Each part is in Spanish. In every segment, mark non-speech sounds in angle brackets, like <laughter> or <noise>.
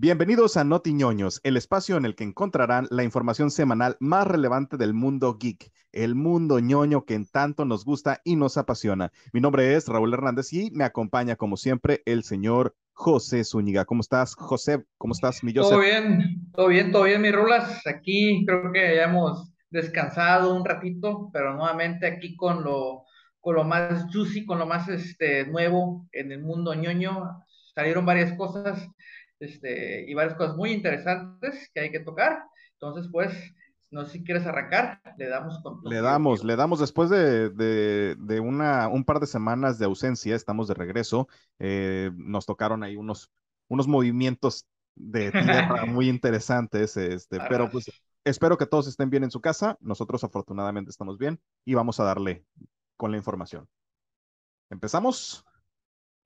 Bienvenidos a Notiñoños, el espacio en el que encontrarán la información semanal más relevante del mundo geek, el mundo ñoño que en tanto nos gusta y nos apasiona. Mi nombre es Raúl Hernández y me acompaña como siempre el señor José Zúñiga. ¿Cómo estás, José? ¿Cómo estás, mi José? Todo bien, todo bien, todo bien, mis rulas. Aquí creo que ya hemos descansado un ratito, pero nuevamente aquí con lo, con lo más juicy, con lo más este, nuevo en el mundo ñoño. Salieron varias cosas este, y varias cosas muy interesantes que hay que tocar. Entonces, pues, no sé si quieres arrancar, le damos con Le damos, le damos después de, de, de, una, un par de semanas de ausencia, estamos de regreso. Eh, nos tocaron ahí unos, unos movimientos de tierra <laughs> muy interesantes, este, pero pues espero que todos estén bien en su casa. Nosotros afortunadamente estamos bien y vamos a darle con la información. ¿Empezamos?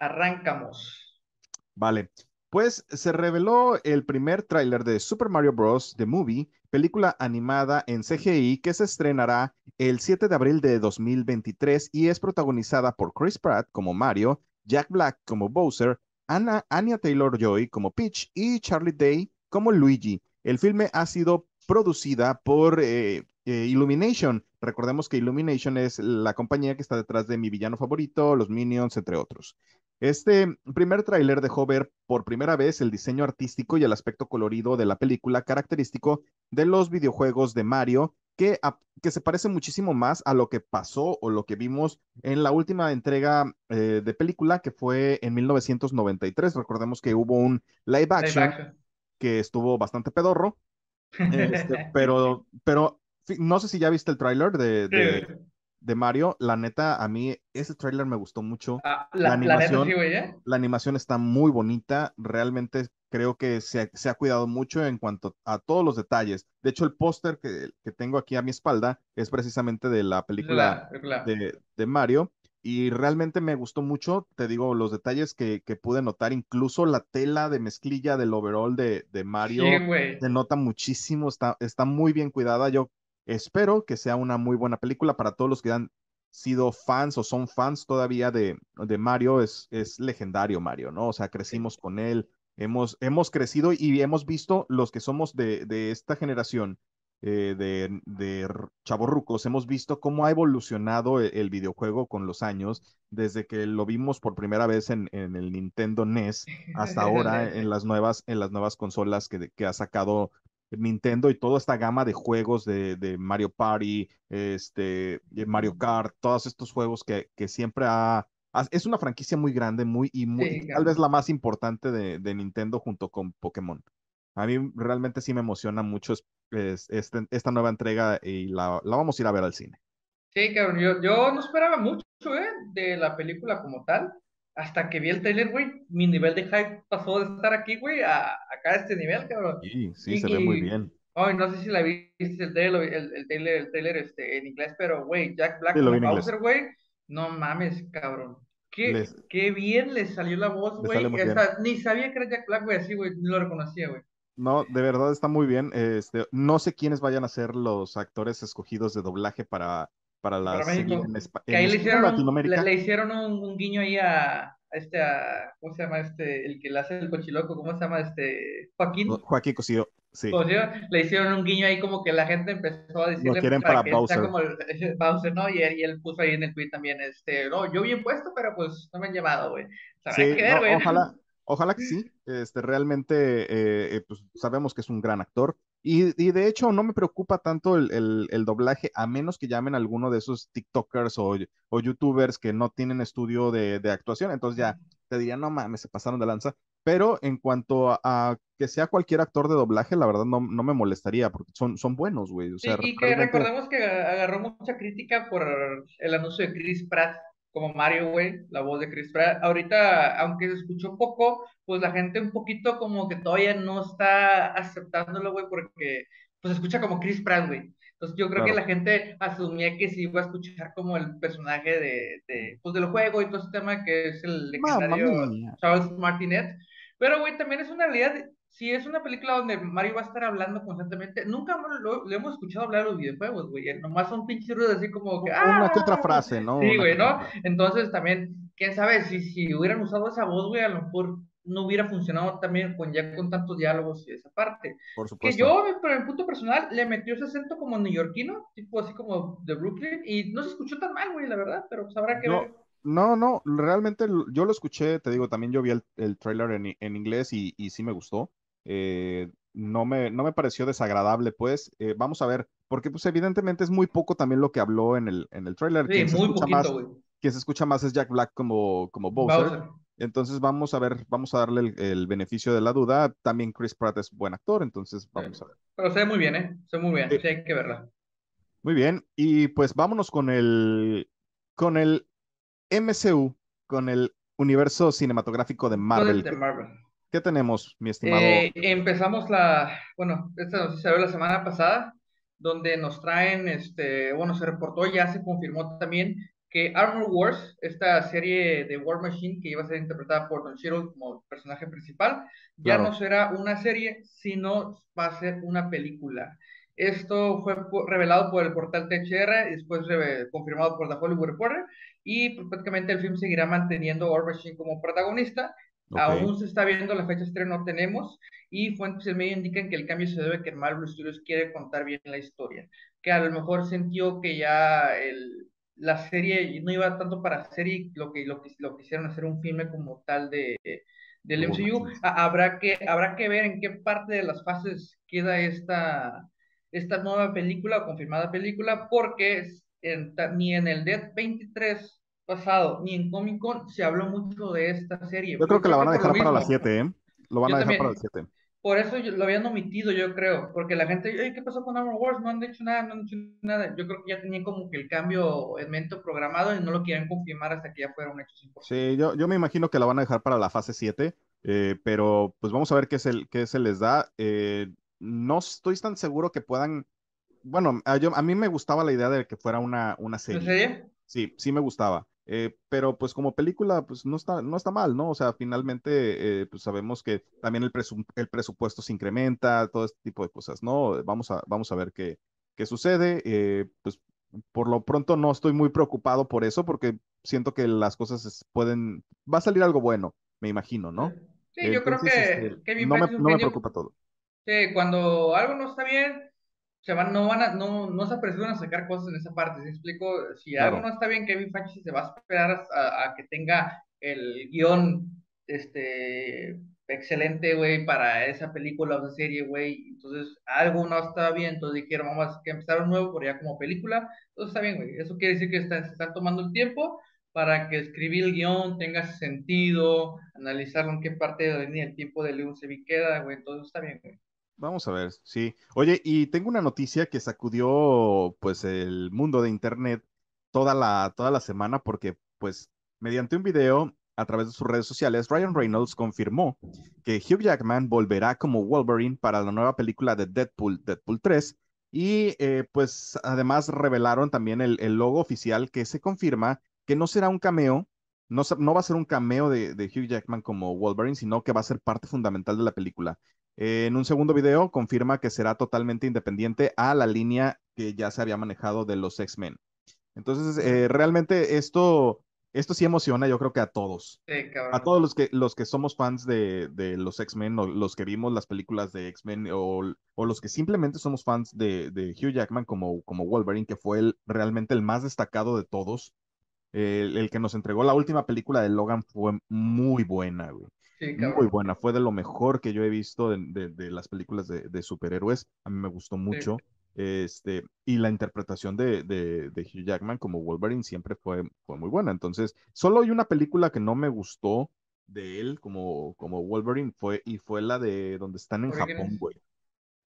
Arrancamos. Vale. Pues se reveló el primer tráiler de Super Mario Bros. The Movie, película animada en CGI que se estrenará el 7 de abril de 2023 y es protagonizada por Chris Pratt como Mario, Jack Black como Bowser, Anna, Anya Taylor-Joy como Peach y Charlie Day como Luigi. El filme ha sido producida por eh, eh, Illumination. Recordemos que Illumination es la compañía que está detrás de mi villano favorito, los Minions, entre otros. Este primer tráiler dejó ver por primera vez el diseño artístico y el aspecto colorido de la película característico de los videojuegos de Mario, que, que se parece muchísimo más a lo que pasó o lo que vimos en la última entrega eh, de película que fue en 1993. Recordemos que hubo un live action, live action. que estuvo bastante pedorro, <laughs> este, pero, pero no sé si ya viste el tráiler de, de, de Mario, la neta, a mí ese tráiler me gustó mucho. Ah, la, la, animación, la, neta, sí, la animación está muy bonita, realmente creo que se, se, ha cuidado mucho en cuanto a todos los detalles. De hecho, el póster que, que, tengo aquí a mi espalda es precisamente de la película de, de, Mario. Y realmente me gustó mucho, te digo, los detalles que, que pude notar, incluso la tela de mezclilla del overall de, de Mario, sí, se nota muchísimo, está, está muy bien cuidada. Yo Espero que sea una muy buena película para todos los que han sido fans o son fans todavía de, de Mario. Es, es legendario Mario, ¿no? O sea, crecimos con él, hemos, hemos crecido y hemos visto los que somos de, de esta generación. Eh, de, de chavorrucos, hemos visto cómo ha evolucionado el, el, videojuego con los años, desde que lo vimos por primera vez en, en el Nintendo NES <laughs> hasta ahora en las nuevas, en las nuevas consolas que, que ha sacado Nintendo y toda esta gama de juegos de, de Mario Party, este, Mario Kart, todos estos juegos que, que siempre ha, es una franquicia muy grande, muy, y muy, sí, tal vez la más importante de, de, Nintendo junto con Pokémon. A mí realmente sí me emociona mucho es, es, este, esta nueva entrega y la, la, vamos a ir a ver al cine. Sí, cabrón, yo, yo no esperaba mucho ¿eh? de la película como tal hasta que vi el trailer, güey, mi nivel de hype pasó de estar aquí, güey, a acá a este nivel, cabrón. Sí, sí, y, se ve muy bien. Ay, no sé si la viste el trailer, el, el trailer, el trailer este, en inglés, pero, güey, Jack Black sí, Bowser, güey, no mames, cabrón. Qué, les... qué bien le salió la voz, güey. Ni sabía que era Jack Black, güey, así, güey, ni lo reconocía, güey. No, de verdad está muy bien. Este, no sé quiénes vayan a ser los actores escogidos de doblaje para, para la serie en, que ahí le hicieron, Latinoamérica. Le, le, hicieron un, un, guiño ahí a, este, a, ¿cómo se llama este? El que le hace el cochiloco, ¿cómo se llama este? Joaquín. Joaquín Cosío, sí. Cosío, le hicieron un guiño ahí como que la gente empezó a decirle Lo quieren para, para que Bowser. Sea como el, <laughs> Bowser, ¿no? Y él, y él, puso ahí en el tweet también, este, no, yo bien puesto, pero pues no me han llevado, güey. O sea, sí, hay que ver, ojalá, <laughs> ojalá que sí. Este, realmente, eh, eh, pues sabemos que es un gran actor. Y, y, de hecho no me preocupa tanto el, el, el, doblaje, a menos que llamen a alguno de esos TikTokers o, o YouTubers que no tienen estudio de, de, actuación. Entonces ya te diría, no mames, se pasaron de lanza. Pero en cuanto a, a que sea cualquier actor de doblaje, la verdad no, no me molestaría, porque son, son buenos, güey. O sea, sí, y que realmente... recordemos que agarró mucha crítica por el anuncio de Chris Pratt como Mario, güey, la voz de Chris Pratt. Ahorita, aunque se escuchó poco, pues la gente un poquito como que todavía no está aceptándolo, güey, porque pues escucha como Chris Pratt, güey. Entonces yo creo claro. que la gente asumía que se iba a escuchar como el personaje de, de pues, del juego y todo ese tema que es el legendario Charles Martinet. Pero, güey, también es una realidad si es una película donde Mario va a estar hablando constantemente, nunca lo, lo hemos escuchado hablar de los videojuegos, güey. Nomás son pinches ruidos así como que. Una que otra frase, ¿no? Sí, güey, ¿no? Entonces también, quién sabe, si, si hubieran usado esa voz, güey, a lo mejor no hubiera funcionado también con ya con tantos diálogos y esa parte. Por Que supuesto. yo, pero en punto personal, le metió ese acento como neoyorquino, tipo así como de Brooklyn, y no se escuchó tan mal, güey, la verdad, pero pues habrá que No, ver. no, no, realmente yo lo escuché, te digo, también yo vi el, el tráiler en, en inglés y, y sí me gustó. Eh, no me, no me pareció desagradable, pues. Eh, vamos a ver, porque pues evidentemente es muy poco también lo que habló en el, en el tráiler. Sí, Quien se muy más, poquito, güey. quien se escucha más es Jack Black como, como Bowser. Bowser. Entonces vamos a ver, vamos a darle el, el beneficio de la duda. También Chris Pratt es buen actor, entonces vamos a ver. Pero se ve muy bien, ¿eh? Se ve muy bien, Sí. sí, hay que verla. Muy bien, y pues vámonos con el, con el MCU, con el universo cinematográfico de Marvel. Entonces, de Marvel. ¿Qué tenemos, mi estimado? Eh, empezamos la, bueno, esta noticia salió la semana pasada, donde nos traen, este, bueno, se reportó, ya se confirmó también que Armor Wars, esta serie de War Machine que iba a ser interpretada por Don Cheadle como personaje principal, ya Claro. no será una serie, sino va a ser una película. Esto fue revelado por el portal THR y después confirmado por The Hollywood Reporter y prácticamente el film seguirá manteniendo a War Machine como protagonista Aún se está viendo la fecha de estreno, no tenemos, y fuentes del medio indican que el cambio se debe a que Marvel Studios quiere contar bien la historia, que a lo mejor sintió que ya el, la serie no iba tanto para serie, lo que lo, que, lo quisieron hacer un filme como tal de, del MCU. Habrá que, habrá que ver en qué parte de las fases queda esta, esta nueva película o confirmada película, porque en ni en el Dead 23 pasado, ni en Comic Con se habló mucho de esta serie. Yo creo que la van a dejar para las mismo. 7, ¿eh? Lo van Yo a dejar también. para las 7. Por eso yo- lo habían omitido, yo creo, porque la gente, "Ey, ¿qué pasó con Armor Wars? No han dicho nada, no han dicho nada. Yo creo que ya tenían como que el cambio en mente programado y no lo quieren confirmar hasta que ya fuera un hecho 100%. Sí, yo, yo me imagino que la van a dejar para la fase 7, eh, pero pues vamos a ver qué, es el, qué se les da. Eh, no estoy tan seguro que puedan... Bueno, a, yo, a mí me gustaba la idea de que fuera una, una ¿En serie. serie? Sí, sí me gustaba. Eh, pero pues como película, pues no está, no está mal, ¿no? O sea, finalmente, eh, pues sabemos que también el, presu- el presupuesto se incrementa, todo este tipo de cosas, ¿no? Vamos a, vamos a ver qué, qué sucede. Eh, pues por lo pronto no estoy muy preocupado por eso, porque siento que las cosas pueden, va a salir algo bueno, me imagino, ¿no? Sí, yo creo que este, Kevin no me, no me preocupa todo. Sí, cuando algo no está bien, se van, no van a, no, no se apresuran a sacar cosas en esa parte. ¿sí explico? Si algo no está bien, Kevin Feige se va a esperar a, a que tenga el guion, este, excelente, güey, para esa película o esa serie, güey. Entonces, algo no estaba bien, entonces dijeron, vamos a empezar un nuevo, pero ya como película. Entonces, está bien, güey. Eso quiere decir que están, se están tomando el tiempo para que escribir el guion tenga sentido, analizarlo en qué parte de la línea del tiempo del guion se queda, güey. Entonces, está bien, güey. Vamos a ver, sí. Oye, y tengo una noticia que sacudió pues el mundo de internet toda la, toda la semana porque pues mediante un video a través de sus redes sociales, Ryan Reynolds confirmó que Hugh Jackman volverá como Wolverine para la nueva película de Deadpool, Deadpool 3. Y eh, pues además revelaron también el, el logo oficial que se confirma que no será un cameo, no, no va a ser un cameo de, de Hugh Jackman como Wolverine, sino que va a ser parte fundamental de la película. Eh, en un segundo video confirma que será totalmente independiente a la línea que ya se había manejado de los X-Men. Entonces, eh, realmente esto, esto sí emociona, yo creo que a todos. Sí, A todos los que, los que somos fans de, de los X-Men o los que vimos las películas de X-Men o, o los que simplemente somos fans de, de Hugh Jackman como, como Wolverine, que fue el, realmente el más destacado de todos. El, el que nos entregó la última película de Logan fue muy buena, güey. Sí, Muy buena, fue de lo mejor que yo he visto de, de- de las películas de, de superhéroes. A mí me gustó mucho. Este, y la interpretación de, de, de Hugh Jackman como Wolverine siempre fue, fue muy buena. Entonces, solo hay una película que no me gustó de él como, como Wolverine fue, y fue la de donde están en. Japón, güey.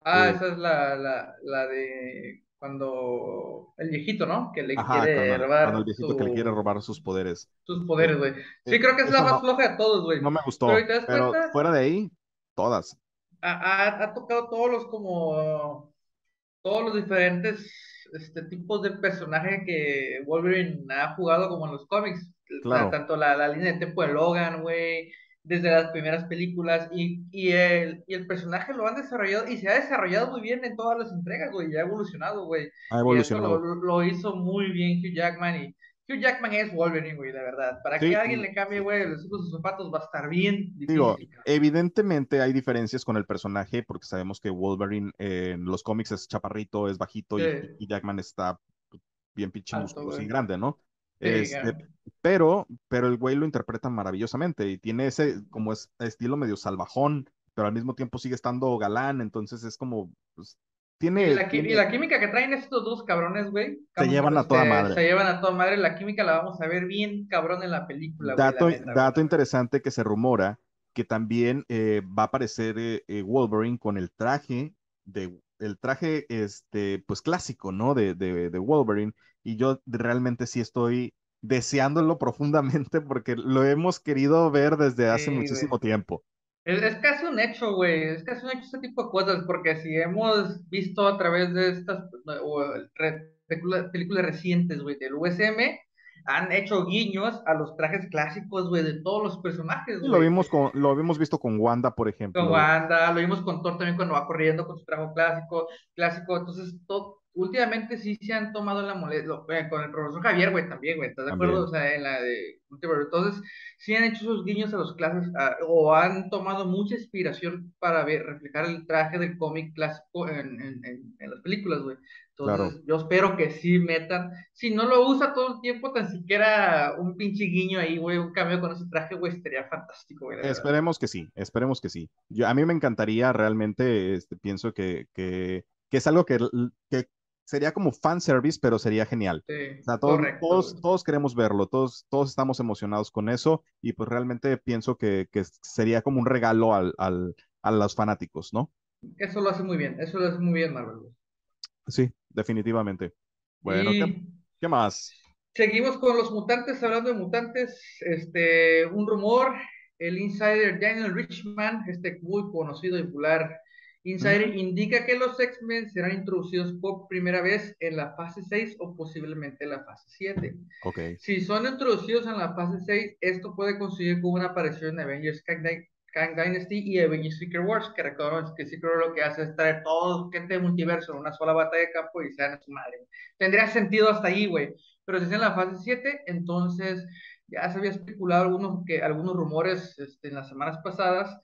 Ah, Eh, esa es la, la, la de cuando el viejito, ¿no? Que le ajá, quiere el robar viejito que le quiere robar sus poderes. sus poderes, güey. Sí, eh, creo que es la más no, floja de todos, güey. no me gustó, si te das pero fuera de ahí, todas. ha, tocado todos los como todos los diferentes este, tipos de personaje que Wolverine ha jugado como en los cómics. O sea, Claro. tanto la, la línea de tiempo de Logan, güey, desde las primeras películas, y, y, el, y el personaje lo han desarrollado, y se ha desarrollado muy bien en todas las entregas, güey, y ha evolucionado, güey. Ha Y evolucionado. lo- lo hizo muy bien Hugh Jackman, y Hugh Jackman es Wolverine, güey, de verdad. Para que alguien le cambie, güey, los sus zapatos va a estar bien difícil. Digo, evidentemente hay diferencias con el personaje porque sabemos que Wolverine en los cómics es chaparrito, es bajito y, Jackman está bien pinche musculoso y grande, ¿no? Este, pero, pero el güey lo interpreta maravillosamente y tiene ese como es estilo medio salvajón, pero al mismo tiempo sigue estando galán, entonces es como pues, tiene, y, la, química que traen estos dos cabrones, güey. Se llevan a toda este, madre. Se llevan a toda madre. La química la vamos a ver bien cabrón en la película. Dato, dato interesante que se rumora que también eh, va a aparecer eh, eh, Wolverine con el traje de el traje este pues clásico, ¿no? De, de, de Wolverine. Y yo realmente sí estoy deseándolo profundamente porque lo hemos querido ver desde hace muchísimo tiempo. Es, casi un hecho, güey, es casi un hecho este tipo de cosas, porque si hemos visto a través de estas películas, recientes, güey, del USM, han hecho guiños a los trajes clásicos, güey, de todos los personajes, Lo vimos con, lo habíamos visto con Wanda, por ejemplo. Con Wanda, lo vimos con Thor también cuando va corriendo con su traje clásico, clásico, entonces todo, últimamente sí se han tomado la molestia, eh, con el profesor Javier, güey, también, güey, ¿estás de acuerdo? O sea, en la de entonces sí han hecho esos guiños a los clases o han tomado mucha inspiración para ver, reflejar el traje del cómic clásico en, en, en, las películas, güey. Entonces yo espero que sí metan, si no lo usa todo el tiempo, tan siquiera un pinche guiño ahí, güey, un cambio con ese traje, güey, estaría fantástico, güey. Esperemos que sí, esperemos que sí. Yo, a mí me encantaría realmente, este, pienso que, que, que es algo que, que sería como fan service, pero sería genial. o sea, todos, todos, queremos verlo, todos, todos estamos emocionados con eso y pues realmente pienso que, que sería como un regalo al, al, a los fanáticos, ¿no? Eso lo hace muy bien, eso lo hace muy bien Marvel. Sí, definitivamente. Bueno, ¿qué, más? Seguimos con los mutantes, hablando de mutantes, este, un rumor, el insider Daniel Richman, este muy conocido y popular Insider indica que los X-Men serán introducidos por primera vez en la fase 6 o posiblemente en la fase 7. Okay. Si son introducidos en la fase 6, esto puede conseguir con una aparición en Avengers Kang, Dynasty y Avengers Secret Wars, que recordemos que Secret Wars lo que hace es traer todo gente de multiverso en una sola batalla de campo y sean a su madre. Tendría sentido hasta ahí, güey. Pero si es en la fase 7, entonces ya se había especulado algunos, que, algunos rumores este, en las semanas pasadas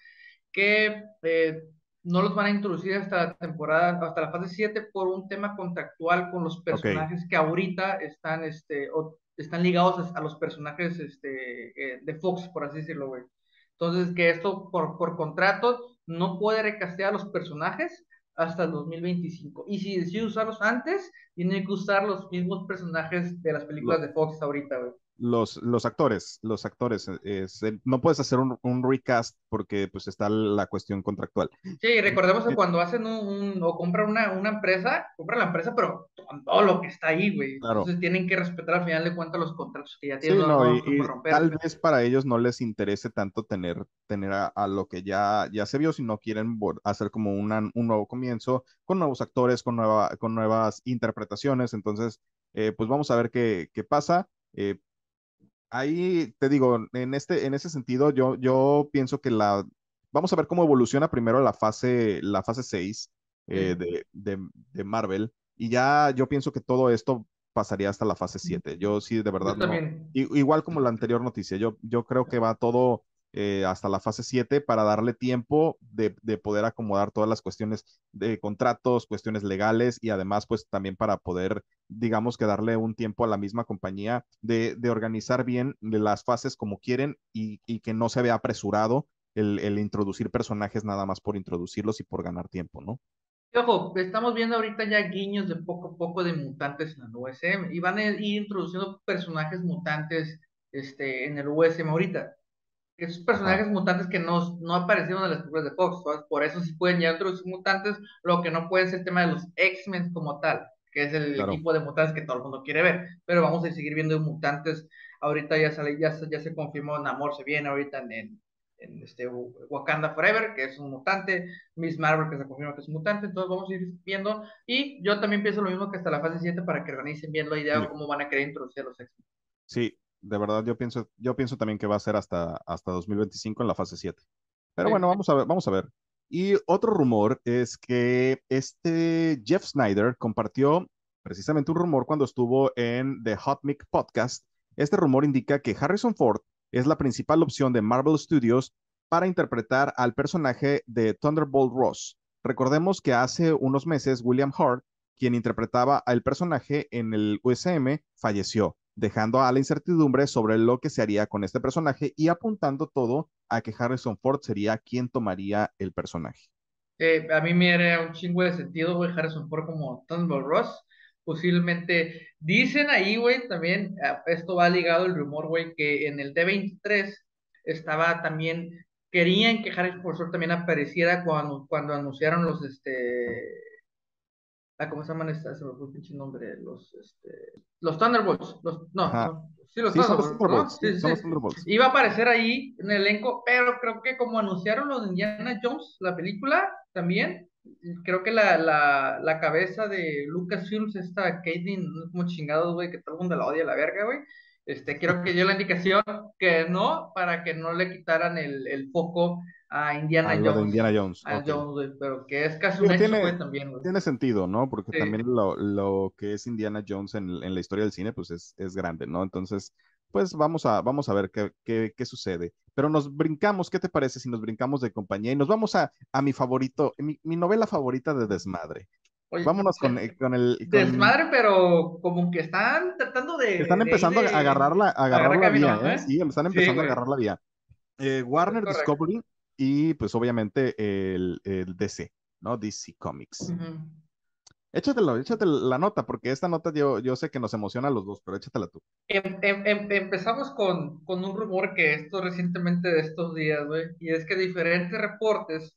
que eh, no los van a introducir hasta la temporada, hasta la fase 7 por un tema contractual con los personajes que ahorita están, este, están ligados a, los personajes este, eh, de Fox, por así decirlo, güey. Entonces, que esto por, por contrato no puede recastear a los personajes hasta el 2025. Y si decide usarlos antes, tiene que usar los mismos personajes de las películas de Fox ahorita, güey los, los actores, los actores, eh, no puedes hacer un, un, recast porque pues está la cuestión contractual. Sí, recordemos que cuando hacen un, o compran una, una, empresa, compran la empresa, pero con todo lo que está ahí, güey. Entonces tienen que respetar al final de cuentas los contratos que ya tienen. Sí, no, y, tal vez para ellos no les interese tanto tener, tener a, lo que ya, ya se vio, si no quieren hacer como una, un nuevo comienzo, con nuevos actores, con, nueva, con nuevas interpretaciones. Entonces, eh, pues vamos a ver qué, qué pasa. Eh, ahí te digo, en, este, en ese sentido, yo, yo pienso que la, vamos a ver cómo evoluciona primero la fase, la fase 6 eh, de, de, de, Marvel, y ya yo pienso que todo esto pasaría hasta la fase 7. Yo sí, de verdad, no, igual como la anterior noticia, yo, yo creo que va todo eh, hasta la fase 7 para darle tiempo de, de, poder acomodar todas las cuestiones de contratos, cuestiones legales y además pues también para poder, digamos que darle un tiempo a la misma compañía de, de organizar bien las fases como quieren y, que no se vea apresurado el, el introducir personajes nada más por introducirlos y por ganar tiempo, ¿no? Ojo, estamos viendo ahorita ya guiños de poco a poco de mutantes en el USM y van a ir introduciendo personajes mutantes este, en el USM ahorita esos personajes mutantes que no, no aparecieron en las películas de Fox, por eso sí pueden llegar otros mutantes, lo que no puede ser el tema de los X-Men como tal, que es el tipo de mutantes que todo el mundo quiere ver, pero vamos a seguir viendo mutantes, ahorita ya sale, ya, ya se confirmó, Namor se viene ahorita en, en, este Wakanda Forever, que es un mutante, Miss Marvel que se confirmó que es un mutante, entonces vamos a ir viendo, y yo también pienso lo mismo que hasta la fase 7 para que organicen bien la idea de cómo van a querer introducir a los X-Men. Sí, de verdad yo pienso, yo pienso también que va a ser hasta, hasta 2025 en la fase 7. Pero bueno, vamos a ver, vamos a ver. Y otro rumor es que este Jeff Snyder compartió precisamente un rumor cuando estuvo en The Hot Mic Podcast Este rumor indica que Harrison Ford es la principal opción de Marvel Studios para interpretar al personaje de Thunderbolt Ross. Recordemos que hace unos meses William Hart, quien interpretaba al personaje en el USM, falleció, dejando a la incertidumbre sobre lo que se haría con este personaje y apuntando todo a que Harrison Ford sería quien tomaría el personaje. Eh, a mí me era un chingo de sentido, güey, Harrison Ford como Thunderbolt Ross. Posiblemente, dicen ahí, güey, también, ah, esto va ligado el rumor, güey, que en el D23 estaba también querían que Harrison Ford también apareciera cuando, cuando anunciaron los, este, ah, ¿cómo se llaman estas? Se me fue el pinche nombre, los, este, los Thunderbolts, los, no, no, sí, los Thunderbolts, sí, sí, Thunderbolts. Iba a aparecer ahí en el elenco, pero creo que como anunciaron los de Indiana Jones, la película, también, creo que la, la, la cabeza de Lucasfilms, esta Caitlyn, como chingados, güey, que todo el mundo la odia la verga, güey, este, creo que dio la indicación que no, para que no le quitaran el, el foco a Indiana Jones. Indiana Jones. A Jones, pero que es casi un hecho, tiene, también, Tiene sentido, ¿no? Porque también lo, lo, que es Indiana Jones en, en, la historia del cine, pues es, es grande, ¿no? Entonces, pues vamos a, vamos a ver qué, qué, qué, sucede. Pero nos brincamos, ¿qué te parece si nos brincamos de compañía? Y nos vamos a, a mi favorito, mi, mi novela favorita de desmadre. Vámonos con, con el. Desmadre, pero como que están tratando de. Están empezando a agarrar la, agarrar la vía, ¿eh? Sí, están empezando a agarrar la vía. Eh, Warner Discovery y, pues, obviamente, el, el DC, ¿no? DC Comics. Échatelo, échate la nota, porque esta nota yo, yo sé que nos emociona a los dos, pero échatela tú. Em, em, em, empezamos con, con un rumor que esto recientemente de estos días, güey, y es que diferentes reportes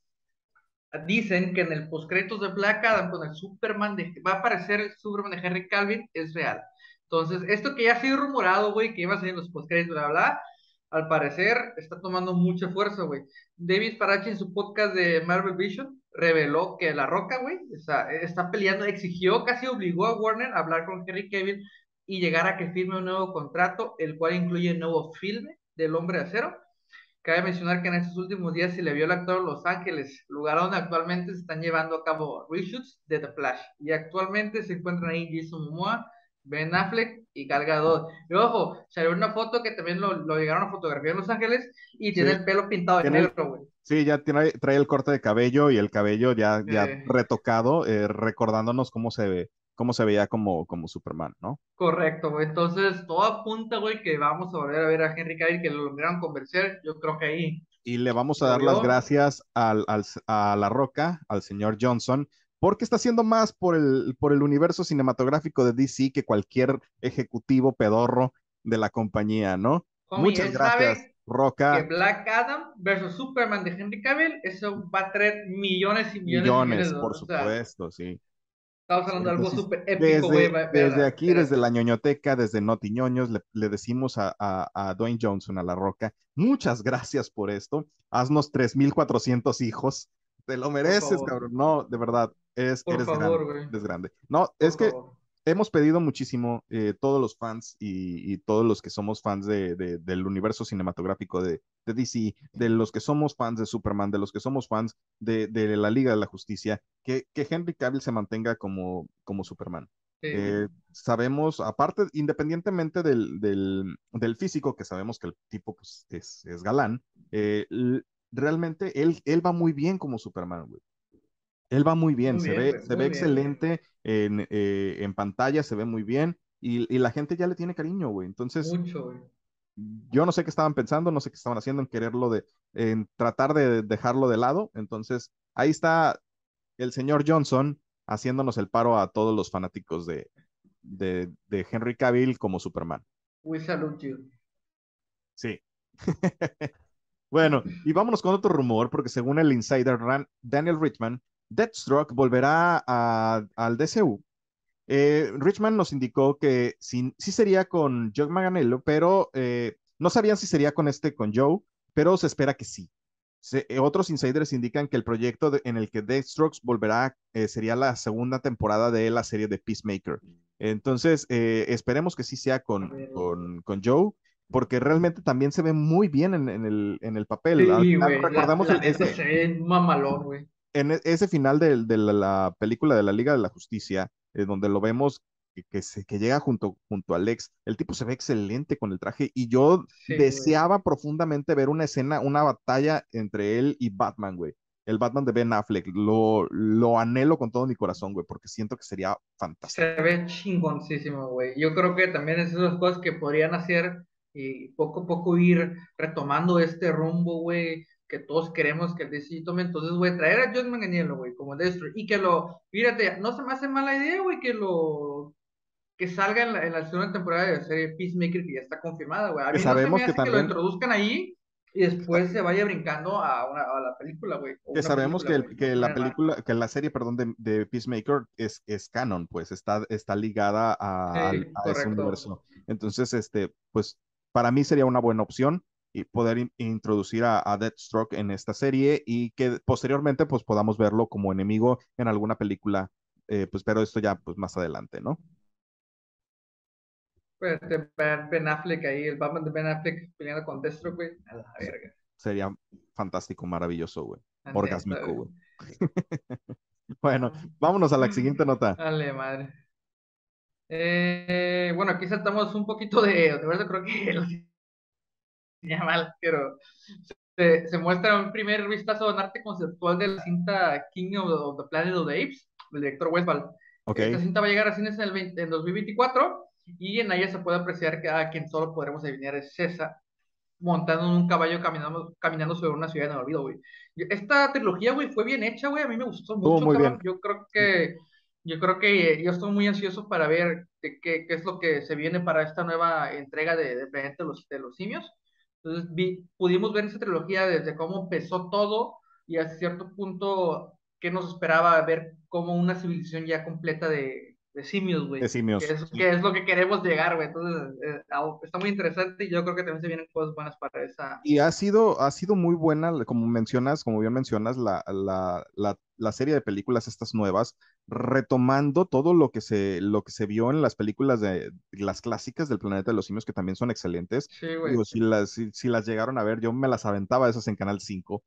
dicen que en el postcréditos de Black Adam con el Superman de, va a aparecer el Superman de Henry Calvin es real. Entonces, esto que ya ha sido rumorado, güey, que iba a ser en los postcréditos, bla, bla, al parecer está tomando mucha fuerza, güey. David Farachi en su podcast de Marvel Vision reveló que La Roca, güey, está, está peleando, exigió, casi obligó a Warner a hablar con Henry Cavill y llegar a que firme un nuevo contrato, el cual incluye un nuevo filme del Hombre de Acero Cabe mencionar que en estos últimos días se le vio el actor Los Ángeles, lugar donde actualmente se están llevando a cabo reshoots de The Flash. Y actualmente se encuentran ahí Jason Momoa, Ben Affleck y Gal Gadot. Y ojo, salió una foto que también lo, lo llegaron a fotografiar en Los Ángeles y tiene el pelo pintado de negro, güey. Sí, ya tiene, trae el corte de cabello y el cabello ya, ya retocado, eh, recordándonos cómo se ve cómo se veía como, como Superman, ¿no? Correcto, güey. Entonces, todo apunta, güey, que vamos a volver a ver a Henry Cavill, que lo lograron convencer. Yo creo que ahí. Y le vamos a dar las gracias al, al, a La Roca, al señor Johnson, porque está haciendo más por el, por el universo cinematográfico de DC que cualquier ejecutivo pedorro de la compañía, ¿no? Muchas gracias. Roca. Que Black Adam versus Superman de Henry Cavill, eso va a traer millones y millones, millones de por supuesto, sí. Estamos hablando de algo súper épico, güey. Desde, aquí, desde la ñoñoteca, desde Notiñoños, le, le decimos a, a, a, Dwayne Johnson, a La Roca, muchas gracias por esto. Haznos 3,400 hijos. Te lo mereces, cabrón. No, de verdad, es, eres, grande, eres grande. No, es que hemos pedido muchísimo, eh, todos los fans y, todos los que somos fans de, del universo cinematográfico de, DC, de los que somos fans de Superman, de los que somos fans de, la Liga de la Justicia, que, que Henry Cavill se mantenga como, como Superman. Eh, sabemos, aparte, independientemente del, del, físico, que sabemos que el tipo pues, es, es galán, eh, realmente él, él va muy bien como Superman, güey. Él va muy bien, se ve, se ve excelente en, eh, en, pantalla, se ve muy bien y, y, la gente ya le tiene cariño, güey. Entonces, Mucho, güey. yo no sé qué estaban pensando, no sé qué estaban haciendo en quererlo de, en tratar de dejarlo de lado. Entonces, ahí está el señor Johnson haciéndonos el paro a todos los fanáticos de, de, de Henry Cavill como Superman. We salute you. Sí. <laughs> bueno, y vámonos con otro rumor, porque según el insider Daniel Richman, Deathstroke volverá al DCU. Eh, Richman nos indicó que sí, sería con Joe Manganiello, pero eh, no sabían si sería con este, con Joe, pero se espera que sí. Eh, otros insiders indican que el proyecto en el que Deathstroke volverá sería la segunda temporada de la serie de Peacemaker. Entonces, esperemos que sí sea con, con, Joe porque realmente también se ve muy bien en, el, en el, papel. Sí, recordamos el, ese, se ve mamalón, güey en e, ese final de, la, película de la Liga de la Justicia, eh, donde lo vemos que, se, que llega junto, junto a Lex. El tipo se ve excelente con el traje y yo Sí, güey. deseaba profundamente ver una escena, una batalla entre él y Batman, güey. El Batman de Ben Affleck. Lo, lo anhelo con todo mi corazón, güey, porque siento que sería fantástico. Se ve chingoncísimo, güey. Yo creo que también es esas cosas que podrían hacer y poco a poco ir retomando este rumbo, güey, que todos queremos que el DC tome. Entonces, güey, traer a John Manganiello, güey, como Destro, y que lo, fíjate, no se me hace mala idea, güey, que lo, que salga en la, en la segunda temporada de la serie Peacemaker, que ya está confirmada, güey. A Que mí no se sabemos me que hace que lo también- introduzcan ahí y después se vaya brincando a, una, a la película, güey. Que sabemos que, película, el- güey. que la película, que la serie, perdón, de, de Peacemaker es, es canon, pues está, está ligada a, Sí, al- a ese universo. Entonces, este, pues para mí sería una buena opción y poder in- introducir a, a Deathstroke en esta serie y que posteriormente pues podamos verlo como enemigo en alguna película, eh, pues pero esto ya pues más adelante, ¿no? Pues, de Ben Affleck ahí, el Batman de Ben Affleck peleando con Deathstroke, güey. A la verga. Sería fantástico, maravilloso, güey. Orgásmico, güey. <laughs> Bueno, vámonos a la siguiente nota. Dale, madre. Eh, bueno, aquí saltamos un poquito de, de verdad creo que <laughs> tenía mal, pero se, se muestra un primer vistazo en arte conceptual de la cinta King of the, of the Planet of the Apes, del director Westphal. Ok, Esta cinta va a llegar a cines en el 20 en 2024 y en ella se puede apreciar que a quien solo podremos adivinar es César montando en un caballo caminando, caminando sobre una ciudad en el olvido, güey. Esta trilogía, güey, fue bien hecha, güey. A mí me gustó mucho, muy bien. Yo creo que, yo creo que yo estoy muy ansioso para ver qué, qué, qué es lo que se viene para esta nueva entrega de, de Planeta de los, de los Simios. Entonces, vi- pudimos ver esa trilogía desde cómo empezó todo y a cierto punto qué nos esperaba ver como una civilización ya completa de, de simios, güey. de simios. Que es, Sí. que es lo que queremos llegar, güey. Entonces, eh, está muy interesante y yo creo que también se vienen cosas buenas para esa. Y ha sido, ha sido muy buena, como mencionas, como bien mencionas, la, la, la, la serie de películas estas nuevas, retomando todo lo que se, lo que se vio en las películas de las clásicas del Planeta de los Simios, que también son excelentes. Sí, güey. Digo, si las, si, si las llegaron a ver, yo me las aventaba esas en Canal 5,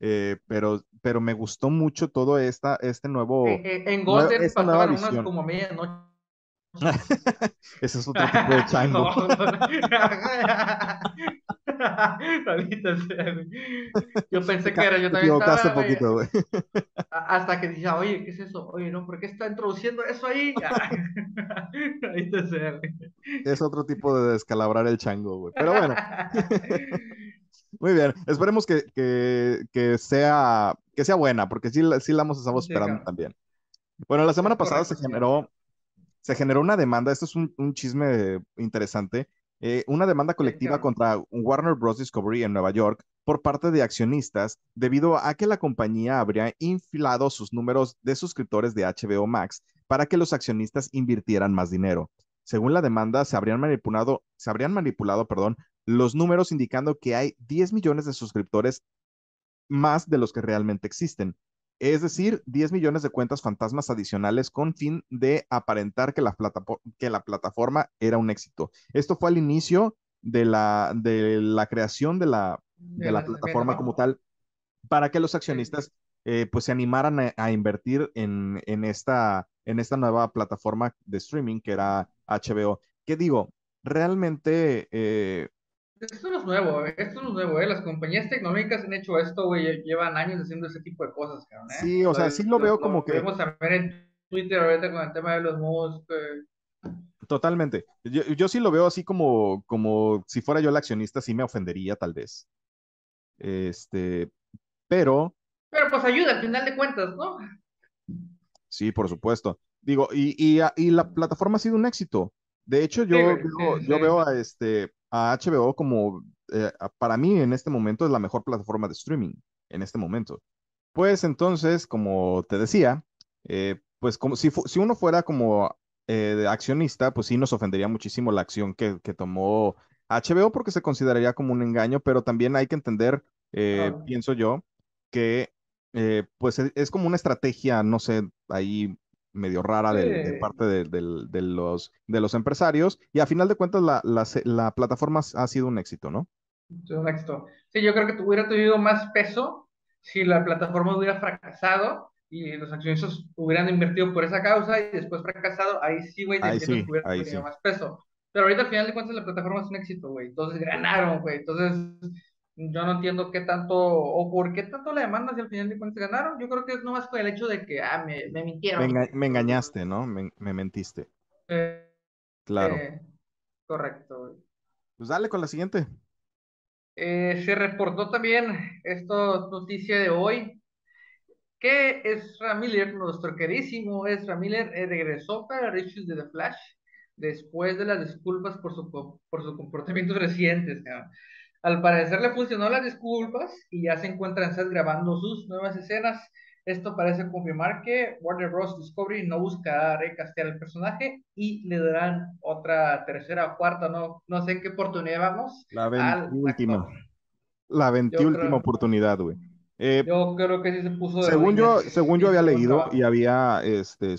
eh, pero, pero me gustó mucho todo esta, este nuevo, Eh, eh, en Golden nueva pasaban unas visión. como medianoche. <laughs> ese es otro <laughs> tipo de chango. <laughs> Yo pensé que era, yo también estaba, poquito, güey. hasta que dije, oye, ¿qué es eso? Oye, no, ¿por qué está introduciendo eso ahí? Es otro tipo de descalabrar el chango, güey. Pero bueno. Muy bien, esperemos que, que, que sea, que sea buena, porque sí, la- sí la hemos estado esperando también. Bueno, la semana pasada correcto, se generó, se generó una demanda, esto es un, un chisme interesante, eh, una demanda colectiva contra Warner Bros. Discovery en Nueva York por parte de accionistas debido a que la compañía habría inflado sus números de suscriptores de HBO Max para que los accionistas invirtieran más dinero. Según la demanda, se habrían manipulado, se habrían manipulado, perdón, los números indicando que hay 10 millones de suscriptores más de los que realmente existen. Es decir, 10 millones de cuentas fantasmas adicionales con fin de aparentar que la, platapo- que la plataforma era un éxito. Esto fue al inicio de la, de la creación de la, de De la la- plataforma como tal, para que los accionistas eh, pues se animaran a, a invertir en, en esta, en esta nueva plataforma de streaming que era HBO. ¿Qué digo? Realmente eh, Esto no es nuevo, eh, esto no es nuevo, ¿eh? Las compañías tecnológicas han hecho esto, güey, lle- llevan años haciendo ese tipo de cosas, cabrón, ¿eh? Sí, o sea, sí lo veo como que- Podemos ver en Twitter ahorita con el tema de los Musk, eh, Totalmente. Yo, yo sí lo veo así como, como si fuera yo el accionista, sí me ofendería tal vez. Este, pero Pero pues ayuda al final de cuentas, ¿no? sí, por supuesto. Digo, y, y, la plataforma ha sido un éxito. De hecho, yo, Sí, sí, yo sí. veo a, este, a HBO como, eh, para mí en este momento es la mejor plataforma de streaming, en este momento. Pues entonces, como te decía, eh, pues como si, si uno fuera como eh, accionista, pues sí nos ofendería muchísimo la acción que, que tomó HBO porque se consideraría como un engaño, pero también hay que entender, eh, Claro. pienso yo, que eh, pues es, es como una estrategia, no sé, ahí medio rara de, de Sí. parte de, de los, de los empresarios y a final de cuentas la, la, la plataforma ha sido un éxito, ¿no? Es un éxito. Sí, yo creo que hubiera tenido más peso si la plataforma hubiera fracasado y los accionistas hubieran invertido por esa causa y después fracasado, ahí sí, güey, Ahí sí, hubiera ahí tenido sí. más peso. Pero ahorita al final de cuentas la plataforma es un éxito, güey. Entonces ganaron, güey. Entonces yo no entiendo qué tanto o por qué tanto la demanda si al final de cuentas ganaron. Yo creo que es nomás con el hecho de que, ah, me, me Me, mintieron, enga- me engañaste, ¿no? Me, me mentiste. eh, Claro. eh, correcto. Pues dale con la siguiente. Eh, se reportó también, esto es noticia de hoy, que Ezra Miller, nuestro queridísimo Ezra Miller, eh, regresó para Reviews de The Flash después de las disculpas por su, por sus comportamientos recientes. cabrón. Al parecer le funcionó las disculpas y ya se encuentra en set grabando sus nuevas escenas. Esto parece confirmar que Warner Bros. Discovery no buscará recastear el personaje y le darán otra tercera o cuarta, no, no sé en qué oportunidad vamos, La veintiúltima. La veintiúltima oportunidad, güey. Eh, yo creo que sí se puso de según yo, según yo había leído y había, este,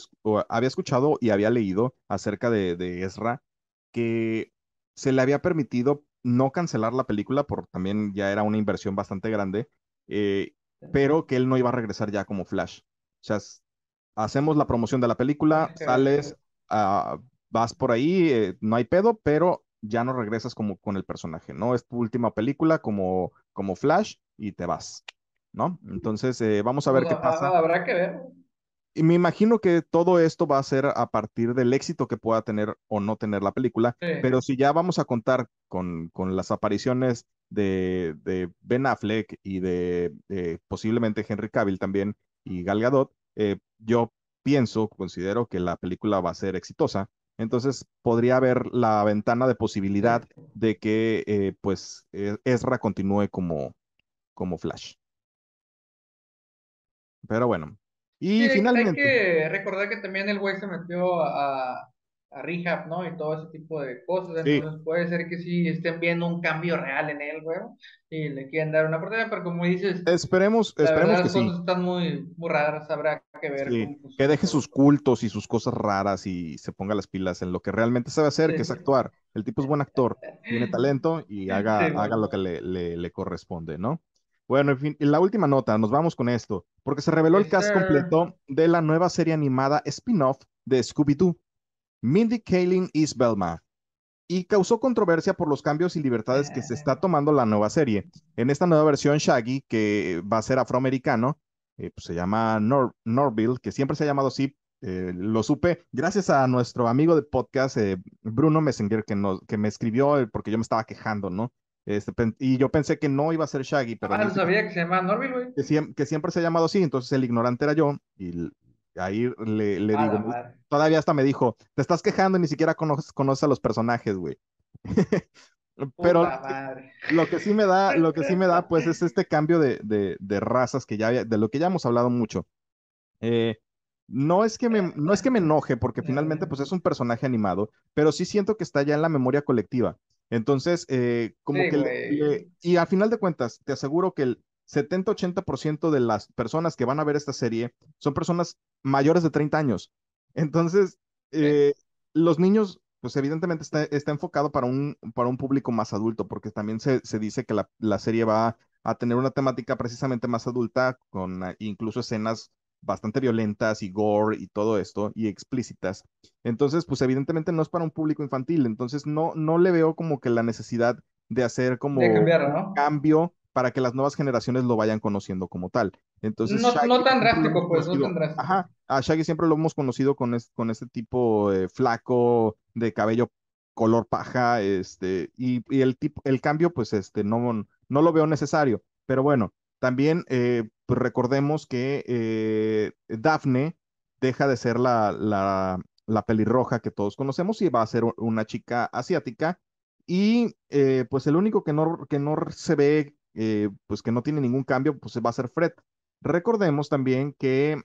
había escuchado y había leído acerca de, de Ezra que se le había permitido no cancelar la película, por también ya era una inversión bastante grande, eh, pero que él no iba a regresar ya como Flash. O sea, hacemos la promoción de la película, <laughs> sales, ah, vas por ahí, eh, no hay pedo, pero ya no regresas como con el personaje, ¿no? Es tu última película como, como Flash y te vas, ¿no? Entonces, eh, vamos a ver Pues qué pasa. habrá que ver. Y me imagino que todo esto va a ser a partir del éxito que pueda tener o no tener la película, Sí. pero si ya vamos a contar con, con las apariciones de, de Ben Affleck y de, de posiblemente Henry Cavill también y Gal Gadot, eh, yo pienso, considero que la película va a ser exitosa. Entonces podría haber la ventana de posibilidad de que eh, pues eh, Ezra continúe como, como Flash. Pero bueno. Sí, Y hay, hay finalmente, que recordar que también el güey se metió a, a rehab, ¿no? Y todo ese tipo de cosas. sí, Entonces puede ser que sí estén viendo un cambio real en él, güey. Y le quieren dar una oportunidad, pero como dices, Esperemos, la esperemos verdad que las sí, cosas están muy, muy raras. Habrá que ver sí, cómo que deje sus cultos y sus cosas raras y se ponga las pilas en lo que realmente sabe hacer, que es actuar. El tipo es buen actor, tiene talento y haga, haga lo que le, le, le corresponde, ¿no? Bueno, en fin, la última nota, nos vamos con esto, porque se reveló el cast sir. completo de la nueva serie animada spin-off de Scooby-Doo, Mindy Kaling is Velma, y causó controversia por los cambios y libertades que se está tomando la nueva serie. En esta nueva versión, Shaggy, que va a ser afroamericano, eh, pues se llama Nor Norville, que siempre se ha llamado así, eh, lo supe gracias a nuestro amigo de podcast, eh, Bruno Messenger, que, nos, que me escribió eh, porque yo me estaba quejando, ¿no? Este, y yo pensé que no iba a ser Shaggy, pero Ah, no sabía que se llama Norville, güey. que siem- que siempre se ha llamado así, entonces el ignorante era yo, y ahí le, le digo, madre. todavía hasta me dijo, te estás quejando y ni siquiera conoces, conoces a los personajes, güey. <laughs> Pero madre. lo que sí me da, lo que sí me da, pues, es <laughs> este cambio de, de, de razas que ya, había- de lo que ya hemos hablado mucho. Eh, no es que me, no es que me enoje, porque finalmente, pues, es un personaje animado, pero sí siento que está ya en la memoria colectiva. Entonces, eh, como Sí, que le, güey. le- y a final de cuentas, te aseguro que el 70-80% de las personas que van a ver esta serie son personas mayores de 30 años. Entonces, eh, los niños, pues evidentemente está, está enfocado para un, para un público más adulto, porque también se, se dice que la, la serie va a tener una temática precisamente más adulta, con ah, incluso escenas bastante violentas y gore y todo esto, y explícitas. Entonces, pues evidentemente no es para un público infantil, entonces no, no le veo como que la necesidad de hacer como De un cambio para que las nuevas generaciones lo vayan conociendo como tal. Entonces, No, Shaggy no tan drástico, pues, no tan drástico. ajá, a Shaggy siempre lo hemos conocido con, es- con este tipo eh, flaco, de cabello color paja, este, y, y el tipo, el cambio, pues, este, no, no lo veo necesario. Pero bueno, también eh, pues, recordemos que eh, Daphne deja de ser la, la, la pelirroja que todos conocemos y va a ser una chica asiática. Y eh, pues el único que no, que no se ve, eh, pues que no tiene ningún cambio, pues va a ser Fred. Recordemos también que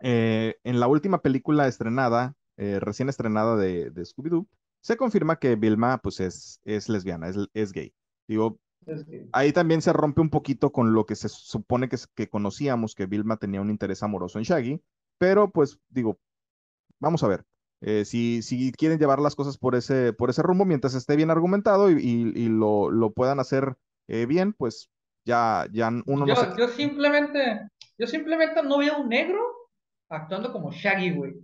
eh, en la última película estrenada, eh, recién estrenada de, de Scooby-Doo, se confirma que Vilma pues es, es lesbiana, es, es gay. Digo, Es ahí también se rompe un poquito con lo que se supone que, que conocíamos, que Vilma tenía un interés amoroso en Shaggy, pero pues digo, vamos a ver. Eh, si, si quieren llevar las cosas por ese, por ese rumbo, mientras esté bien argumentado y, y- y lo, lo puedan hacer eh, bien, pues ya, ya uno no se... Yo, yo simplemente Yo simplemente no veo un negro actuando como Shaggy, güey.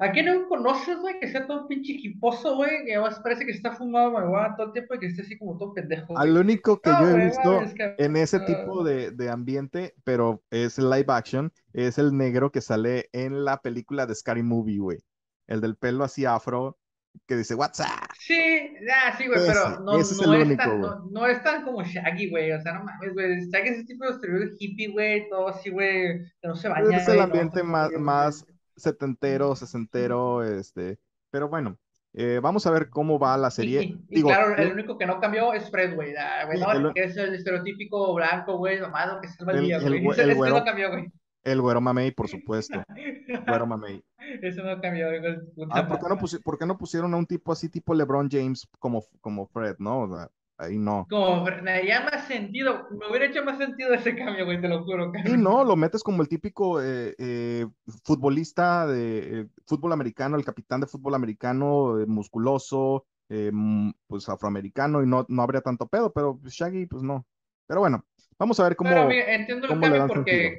¿A quién no conoces, güey, que sea todo pinche hiposo, güey? Que además parece que está fumado marihuana todo el tiempo y que esté así como todo pendejo. Al único que No, yo he güey, visto mames, que- en ese ah. tipo de, de ambiente, pero es live action, es el negro que sale en la película de Scary Movie, güey. El del pelo así afro, que dice, What's up? Sí, ah, sí, güey, pero no, ese es no el es único, tan, no, no es tan como Shaggy, güey. O sea, no mames, güey. Shaggy es ese tipo de estereotipo hippie, güey, todo así, güey, que no se baña, Es el no, ambiente está más, más setentero, sesentero, este. Pero bueno, eh, vamos a ver cómo va la Y, serie. y, y Digo, claro, el el, único que no cambió es Fred, güey. No, el- es el estereotípico blanco, güey, mamado, que salva el el- día, el güey. <laughs> el ese güero. no cambió, güey. el güero mamey, por supuesto. <laughs> Güero mamey. <laughs> Ese no su puta Ah, ¿por qué no, por qué no pusieron a un tipo así, tipo LeBron James, como, como Fred, no? O sea, ahí no. Como, me haría más sentido, me hubiera hecho más sentido ese cambio, güey, te lo juro, Sí, cabrón. no, lo metes como el típico eh, eh, futbolista de eh, fútbol americano, el capitán de fútbol americano, eh, musculoso, eh, mm, pues afroamericano, y no, no habría tanto pedo, pero pues, Shaggy, pues no. Pero bueno, vamos a ver Pero cómo, mira, entiendo el cómo le cambio sentido.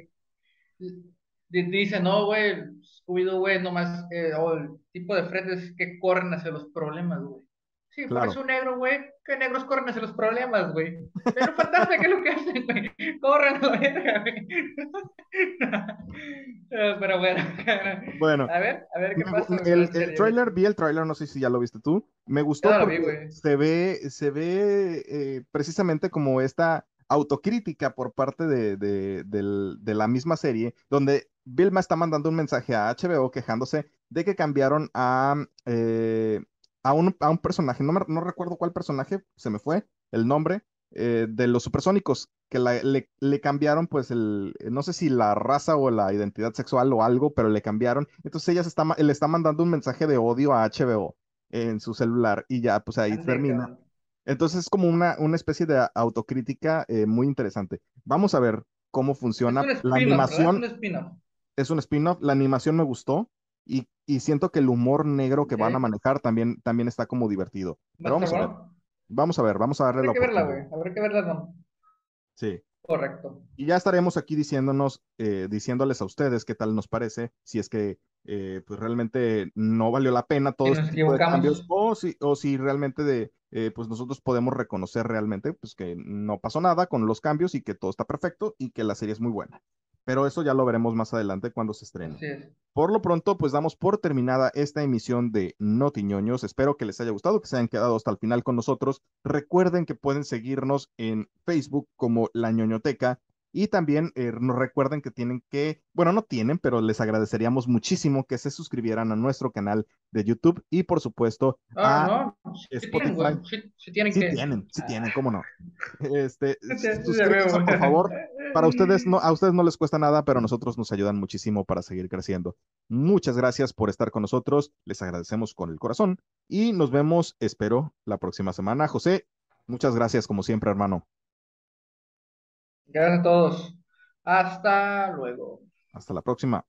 Dice, no, güey, Scooby-Doo, güey, nomás, eh, o el tipo de Fred es que corren hacia los problemas, güey. Sí, Claro. pones un negro, güey, que negros corren hacia los problemas, güey. Pero fantasma, ¿qué es lo que hacen, güey? Corren a la verga, güey. <laughs> Pero bueno, Bueno, a ver, a ver qué Me pasa. el, el tráiler, vi el tráiler, no sé si ya lo viste tú. Me gustó vi, porque se ve, se ve eh, precisamente como esta autocrítica por parte de, de- la misma serie, donde Vilma está mandando un mensaje a HBO quejándose de que cambiaron a, eh, a, un, a un personaje, no, me- no recuerdo cuál personaje, se me fue el nombre, eh, de los supersónicos, que la- le, le cambiaron pues el, no sé si la raza o la identidad sexual o algo, pero le cambiaron. Entonces ella se está, le está mandando un mensaje de odio a HBO en su celular y ya pues ahí termina. Entonces es como una, una especie de autocrítica eh, muy interesante. Vamos a ver cómo funciona. un La animación un spin-off. es un spin-off, la animación me gustó y, y siento que el humor negro que van a manejar también, también está como divertido. Pero vamos a ver, vamos a ver, vamos a darle la Habrá que verla, güey. Habrá que verla, no. Sí. Correcto. Y ya estaremos aquí diciéndonos, eh, diciéndoles a ustedes qué tal nos parece, si es que eh, pues realmente no valió la pena todo Si este cambios, o si, o si realmente de, eh, pues nosotros podemos reconocer realmente pues que no pasó nada con los cambios y que todo está perfecto y que la serie es muy buena. Pero eso ya lo veremos más adelante cuando se estrene. Por lo pronto, pues damos por terminada esta emisión de Notiñoños. Espero que les haya gustado, que se hayan quedado hasta el final con nosotros. Recuerden que pueden seguirnos en Facebook como La Ñoñoteca. Y también eh, nos recuerden que tienen que, bueno, no tienen, pero les agradeceríamos muchísimo que se suscribieran a nuestro canal de YouTube y por supuesto a No, no, sí tienen, Spotify. Sí, sí tienen Sí que. tienen, sí tienen, cómo no. Este, <laughs> suscríbanse, por favor. Para ustedes no, a ustedes no les cuesta nada, pero a nosotros nos ayudan muchísimo para seguir creciendo. Muchas gracias por estar con nosotros. Les agradecemos con el corazón y nos vemos, espero, la próxima semana. José, muchas gracias como siempre, hermano. Gracias a todos. Hasta luego. Hasta la próxima.